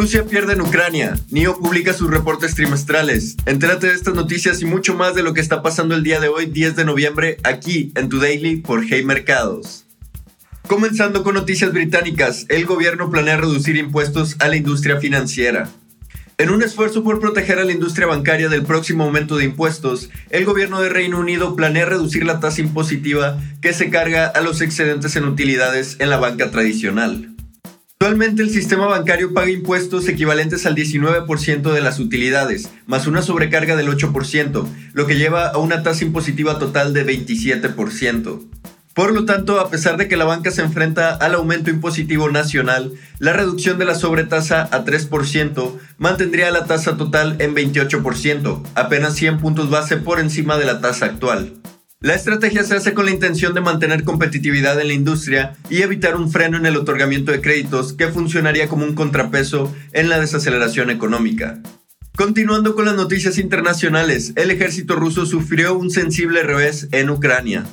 Rusia pierde en Ucrania. NIO publica sus reportes trimestrales. Entérate de estas noticias y mucho más de lo que está pasando el día de hoy, 10 de noviembre, aquí en Tu Daily por Hey Mercados. Comenzando con noticias británicas, el gobierno planea reducir impuestos a la industria financiera. En un esfuerzo por proteger a la industria bancaria del próximo aumento de impuestos, el gobierno de Reino Unido planea reducir la tasa impositiva que se carga a los excedentes en utilidades en la banca tradicional. Actualmente el sistema bancario paga impuestos equivalentes al 19% de las utilidades, más una sobrecarga del 8%, lo que lleva a una tasa impositiva total de 27%. Por lo tanto, a pesar de que la banca se enfrenta al aumento impositivo nacional, la reducción de la sobretasa a 3% mantendría la tasa total en 28%, apenas 100 puntos base por encima de la tasa actual. La estrategia se hace con la intención de mantener competitividad en la industria y evitar un freno en el otorgamiento de créditos que funcionaría como un contrapeso en la desaceleración económica. Continuando con las noticias internacionales, el ejército ruso sufrió un sensible revés en Ucrania.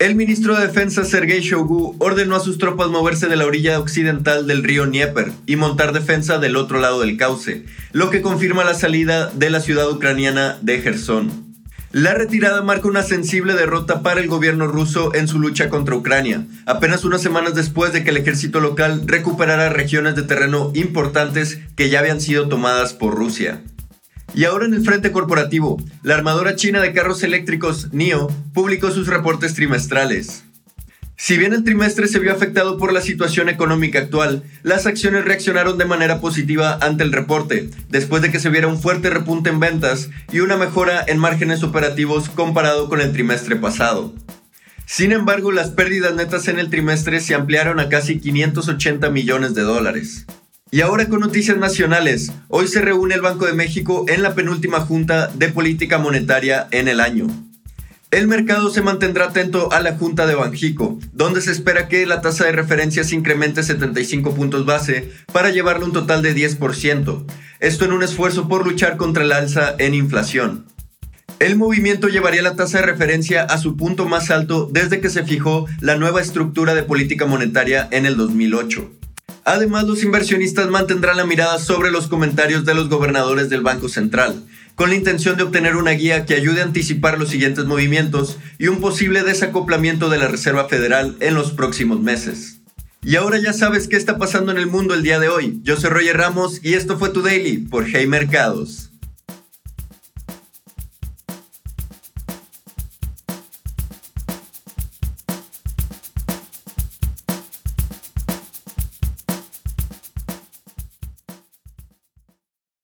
El ministro de Defensa Sergei Shoigu ordenó a sus tropas moverse de la orilla occidental del río Dnieper y montar defensa del otro lado del cauce, lo que confirma la salida de la ciudad ucraniana de Gerson. La retirada marca una sensible derrota para el gobierno ruso en su lucha contra Ucrania, apenas unas semanas después de que el ejército local recuperara regiones de terreno importantes que ya habían sido tomadas por Rusia. Y ahora en el frente corporativo, la armadora china de carros eléctricos NIO publicó sus reportes trimestrales. Si bien el trimestre se vio afectado por la situación económica actual, las acciones reaccionaron de manera positiva ante el reporte, después de que se viera un fuerte repunte en ventas y una mejora en márgenes operativos comparado con el trimestre pasado. Sin embargo, las pérdidas netas en el trimestre se ampliaron a casi 580 millones de dólares. Y ahora con noticias nacionales, hoy se reúne el Banco de México en la penúltima junta de política monetaria en el año. El mercado se mantendrá atento a la Junta de Banjico, donde se espera que la tasa de referencia se incremente 75 puntos base para llevarlo a un total de 10%. Esto en un esfuerzo por luchar contra el alza en inflación. El movimiento llevaría la tasa de referencia a su punto más alto desde que se fijó la nueva estructura de política monetaria en el 2008. Además, los inversionistas mantendrán la mirada sobre los comentarios de los gobernadores del Banco Central, con la intención de obtener una guía que ayude a anticipar los siguientes movimientos y un posible desacoplamiento de la Reserva Federal en los próximos meses. Y ahora ya sabes qué está pasando en el mundo el día de hoy. Yo soy Roger Ramos y esto fue Tu Daily por Hey Mercados.